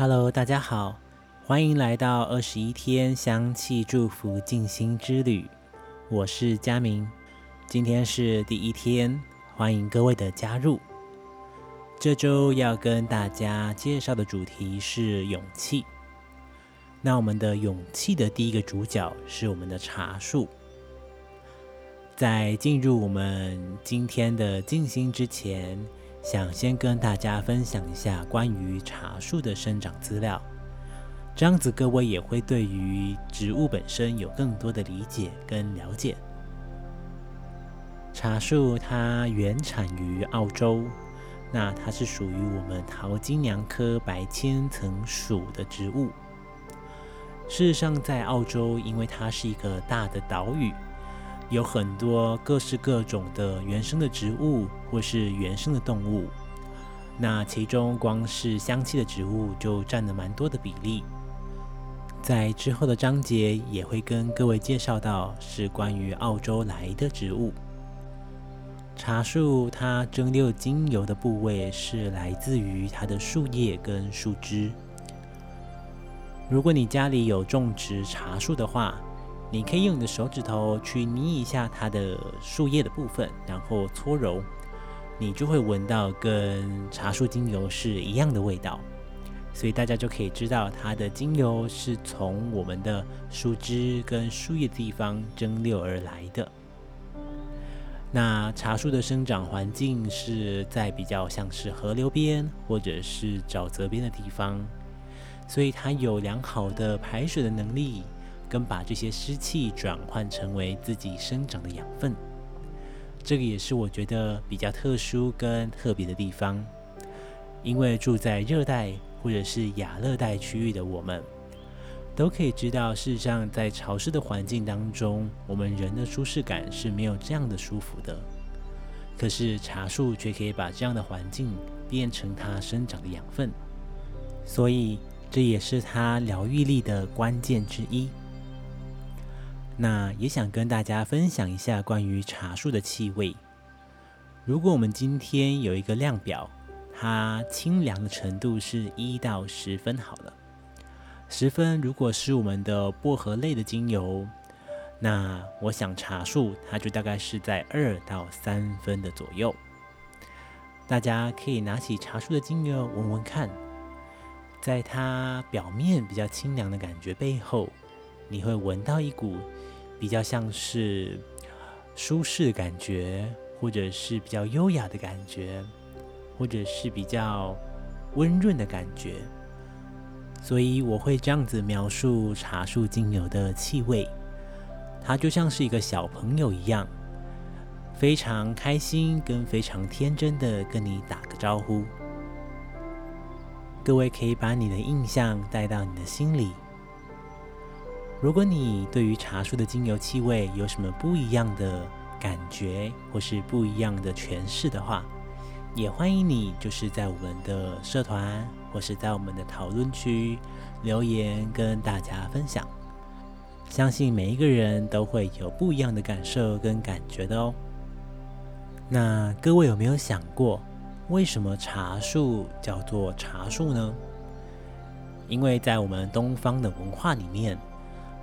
Hello，大家好，欢迎来到二十一天香气祝福静心之旅。我是佳明，今天是第一天，欢迎各位的加入。这周要跟大家介绍的主题是勇气。那我们的勇气的第一个主角是我们的茶树。在进入我们今天的静心之前。想先跟大家分享一下关于茶树的生长资料，这样子各位也会对于植物本身有更多的理解跟了解。茶树它原产于澳洲，那它是属于我们桃金娘科白千层属的植物。事实上，在澳洲，因为它是一个大的岛屿。有很多各式各种的原生的植物或是原生的动物，那其中光是香气的植物就占了蛮多的比例。在之后的章节也会跟各位介绍到是关于澳洲来的植物。茶树它蒸馏精油的部位是来自于它的树叶跟树枝。如果你家里有种植茶树的话，你可以用你的手指头去捏一下它的树叶的部分，然后搓揉，你就会闻到跟茶树精油是一样的味道。所以大家就可以知道它的精油是从我们的树枝跟树叶的地方蒸馏而来的。那茶树的生长环境是在比较像是河流边或者是沼泽边的地方，所以它有良好的排水的能力。跟把这些湿气转换成为自己生长的养分，这个也是我觉得比较特殊跟特别的地方。因为住在热带或者是亚热带区域的我们，都可以知道，事实上在潮湿的环境当中，我们人的舒适感是没有这样的舒服的。可是茶树却可以把这样的环境变成它生长的养分，所以这也是它疗愈力的关键之一。那也想跟大家分享一下关于茶树的气味。如果我们今天有一个量表，它清凉的程度是一到十分好了。十分如果是我们的薄荷类的精油，那我想茶树它就大概是在二到三分的左右。大家可以拿起茶树的精油闻闻看，在它表面比较清凉的感觉背后，你会闻到一股。比较像是舒适的感觉，或者是比较优雅的感觉，或者是比较温润的感觉，所以我会这样子描述茶树精油的气味，它就像是一个小朋友一样，非常开心跟非常天真的跟你打个招呼。各位可以把你的印象带到你的心里。如果你对于茶树的精油气味有什么不一样的感觉，或是不一样的诠释的话，也欢迎你就是在我们的社团或是在我们的讨论区留言跟大家分享。相信每一个人都会有不一样的感受跟感觉的哦。那各位有没有想过，为什么茶树叫做茶树呢？因为在我们东方的文化里面。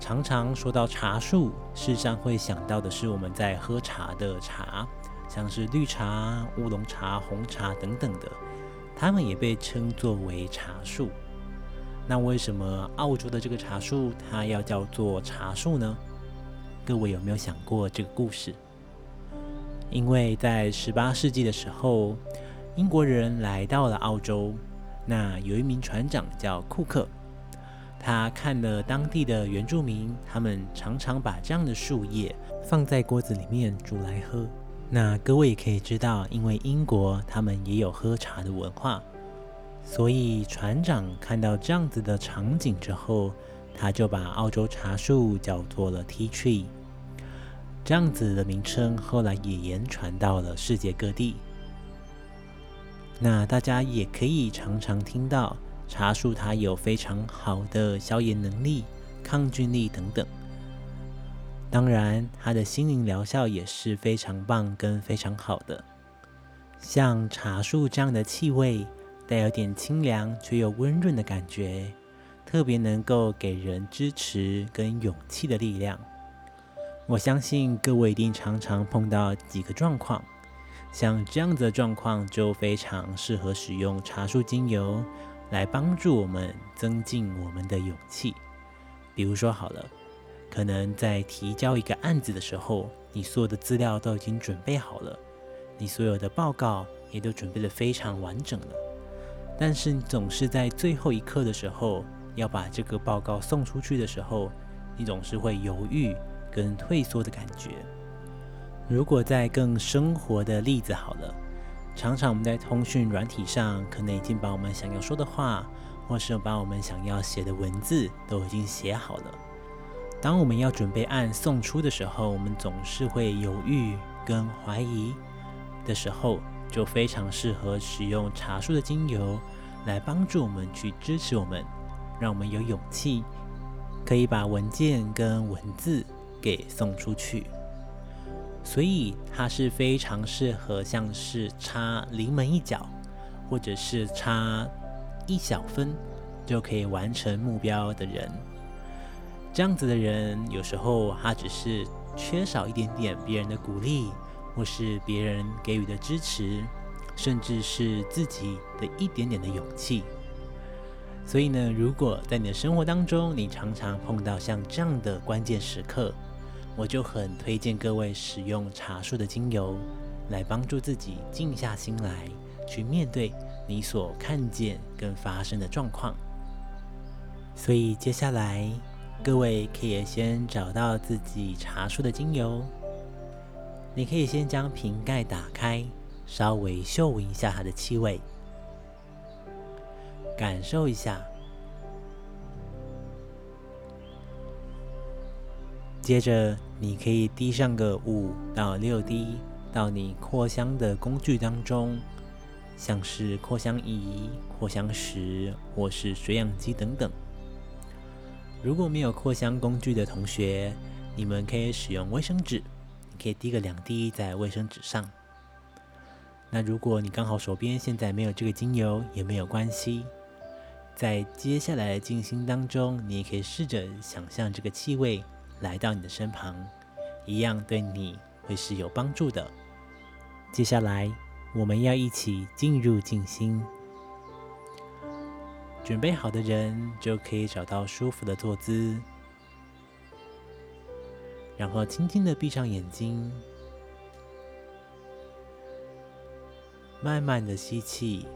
常常说到茶树，事实上会想到的是我们在喝茶的茶，像是绿茶、乌龙茶、红茶等等的，它们也被称作为茶树。那为什么澳洲的这个茶树它要叫做茶树呢？各位有没有想过这个故事？因为在十八世纪的时候，英国人来到了澳洲，那有一名船长叫库克。他看了当地的原住民，他们常常把这样的树叶放在锅子里面煮来喝。那各位也可以知道，因为英国他们也有喝茶的文化，所以船长看到这样子的场景之后，他就把澳洲茶树叫做了 Tea Tree。这样子的名称后来也延传到了世界各地。那大家也可以常常听到。茶树它有非常好的消炎能力、抗菌力等等，当然它的心灵疗效也是非常棒跟非常好的。像茶树这样的气味，带有点清凉却又温润的感觉，特别能够给人支持跟勇气的力量。我相信各位一定常常碰到几个状况，像这样子的状况就非常适合使用茶树精油来帮助我们增进我们的勇气。比如说好了，可能在提交一个案子的时候，你所有的资料都已经准备好了，你所有的报告也都准备的非常完整了，但是你总是在最后一刻的时候要把这个报告送出去的时候，你总是会犹豫。跟退缩的感觉。如果在更生活的例子好了，常常我们在通讯软体上，可能已经把我们想要说的话，或是把我们想要写的文字都已经写好了。当我们要准备按送出的时候，我们总是会犹豫跟怀疑的时候，就非常适合使用茶树的精油来帮助我们去支持我们，让我们有勇气，可以把文件跟文字。给送出去，所以它是非常适合像是差临门一脚，或者是差一小分就可以完成目标的人。这样子的人，有时候他只是缺少一点点别人的鼓励，或是别人给予的支持，甚至是自己的一点点的勇气。所以呢，如果在你的生活当中，你常常碰到像这样的关键时刻，我就很推荐各位使用茶树的精油，来帮助自己静下心来，去面对你所看见跟发生的状况。所以接下来，各位可以先找到自己茶树的精油，你可以先将瓶盖打开，稍微嗅闻一下它的气味，感受一下。接着，你可以滴上个五到六滴到你扩香的工具当中，像是扩香仪、扩香石或是水养机等等。如果没有扩香工具的同学，你们可以使用卫生纸，你可以滴个两滴在卫生纸上。那如果你刚好手边现在没有这个精油，也没有关系，在接下来的静心当中，你也可以试着想象这个气味。来到你的身旁，一样对你会是有帮助的。接下来，我们要一起进入静心。准备好的人就可以找到舒服的坐姿，然后轻轻的闭上眼睛，慢慢的吸气，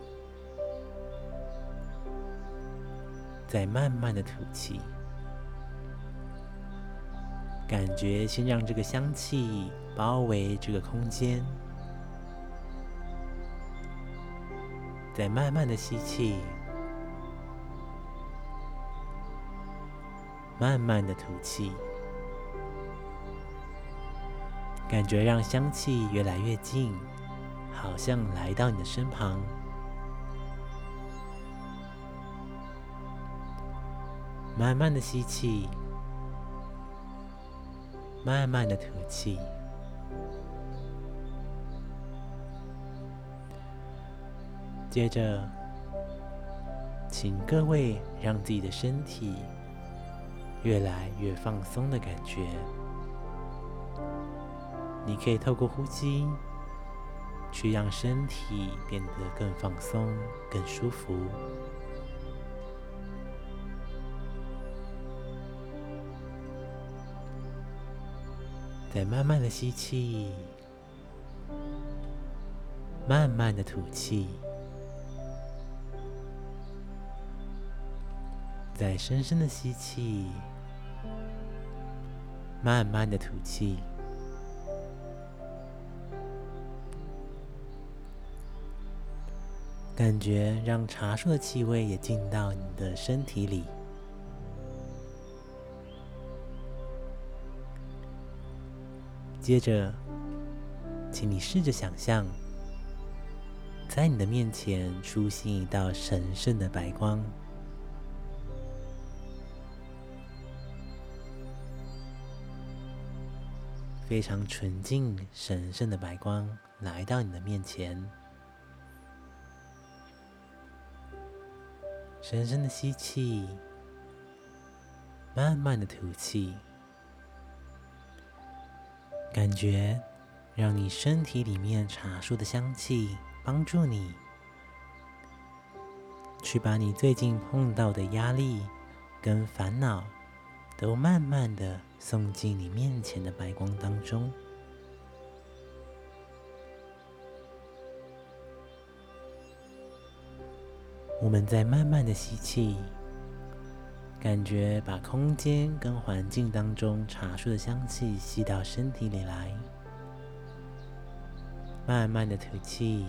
再慢慢的吐气。感觉先让这个香气包围这个空间，再慢慢的吸气，慢慢的吐气，感觉让香气越来越近，好像来到你的身旁，慢慢的吸气。慢慢的吐气，接着，请各位让自己的身体越来越放松的感觉。你可以透过呼吸，去让身体变得更放松、更舒服。再慢慢的吸气，慢慢的吐气，再深深的吸气，慢慢的吐气，感觉让茶树的气味也进到你的身体里。接着，请你试着想象，在你的面前出现一道神圣的白光，非常纯净、神圣的白光来到你的面前。深深的吸气，慢慢的吐气，感觉让你身体里面茶树的香气帮助你，去把你最近碰到的压力跟烦恼，都慢慢的送进你面前的白光当中。我们在慢慢的吸气，感觉把空间跟环境当中茶树的香气吸到身体里来。慢慢的吐气，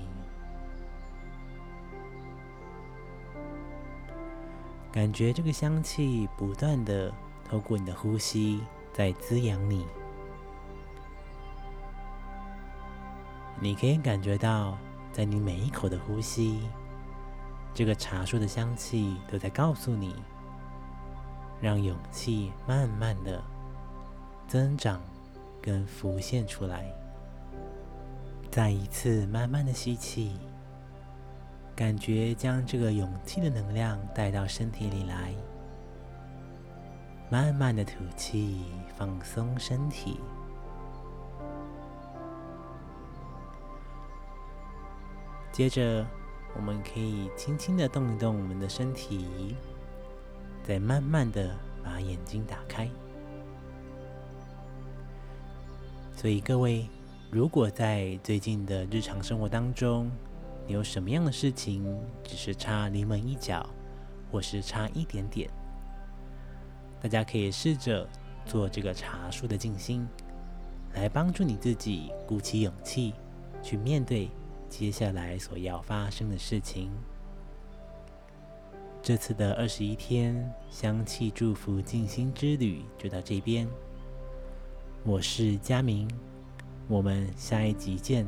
感觉这个香气不断的透过你的呼吸在滋养你。你可以感觉到，在你每一口的呼吸。这个茶树的香气都在告诉你，让勇气慢慢的增长跟浮现出来。再一次慢慢的吸气，感觉将这个勇气的能量带到身体里来。慢慢的吐气，放松身体。接着。我们可以轻轻的动一动我们的身体，再慢慢的把眼睛打开。所以各位，如果在最近的日常生活当中，你有什么样的事情只是差临门一脚，或是差一点点，大家可以试着做这个茶树的静心，来帮助你自己鼓起勇气去面对。接下来所要发生的事情，这次的二十一天香气祝福静心之旅就到这边。我是佳明，我们下一集见。